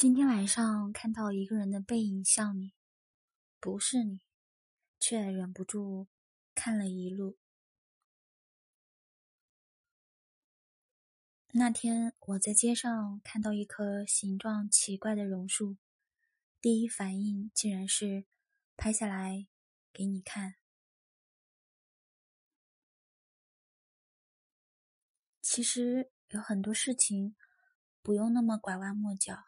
今天晚上看到一个人的背影像你，不是你，却忍不住看了一路。那天我在街上看到一棵形状奇怪的榕树，第一反应竟然是拍下来给你看。其实有很多事情不用那么拐弯抹角。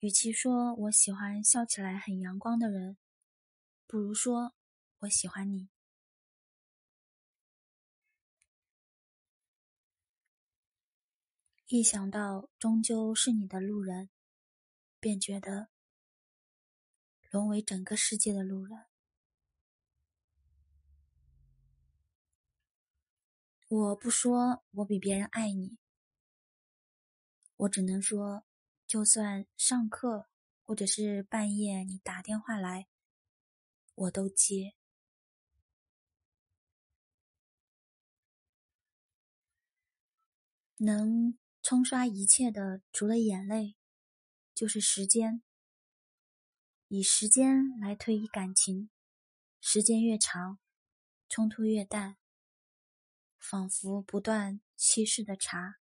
与其说我喜欢笑起来很阳光的人，不如说我喜欢你。一想到终究是你的路人，便觉得沦为整个世界的路人。我不说我比别人爱你，我只能说。就算上课，或者是半夜你打电话来，我都接。能冲刷一切的，除了眼泪，就是时间。以时间来推移感情，时间越长，冲突越淡，仿佛不断稀释的茶。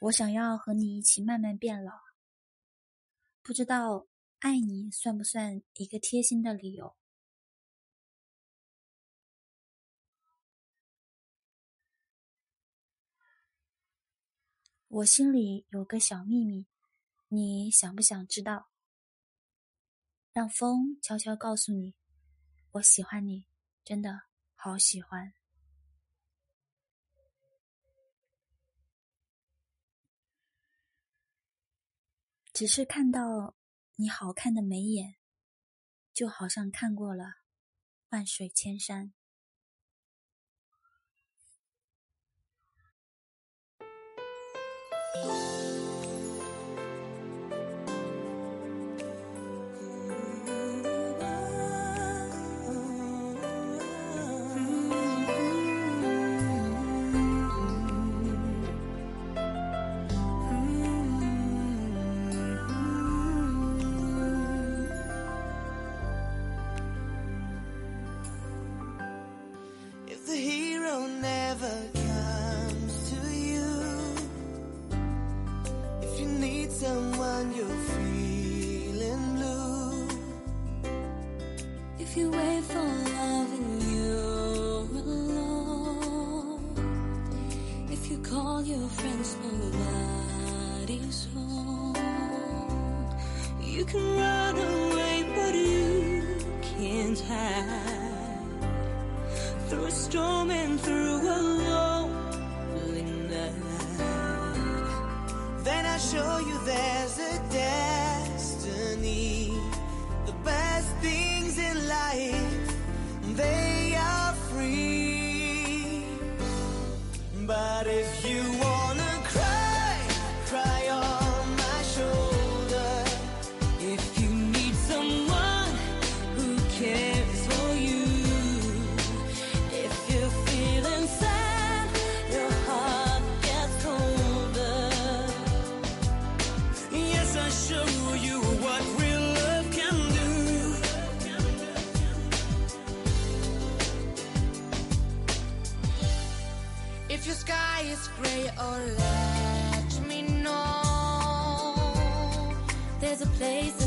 我想要和你一起慢慢变老，不知道爱你算不算一个贴心的理由？我心里有个小秘密，你想不想知道？让风悄悄告诉你，我喜欢你，真的好喜欢。只是看到你好看的眉眼，就好像看过了万水千山。The hero never comes to you. If you need someone, you're feeling blue. If you wait for love and you're alone. If you call your friends, nobody's home. You can run away, but you can't hide. Through a storm and through a lonely night. Then I show you there's a destiny. The best things in life, they are free. But if you place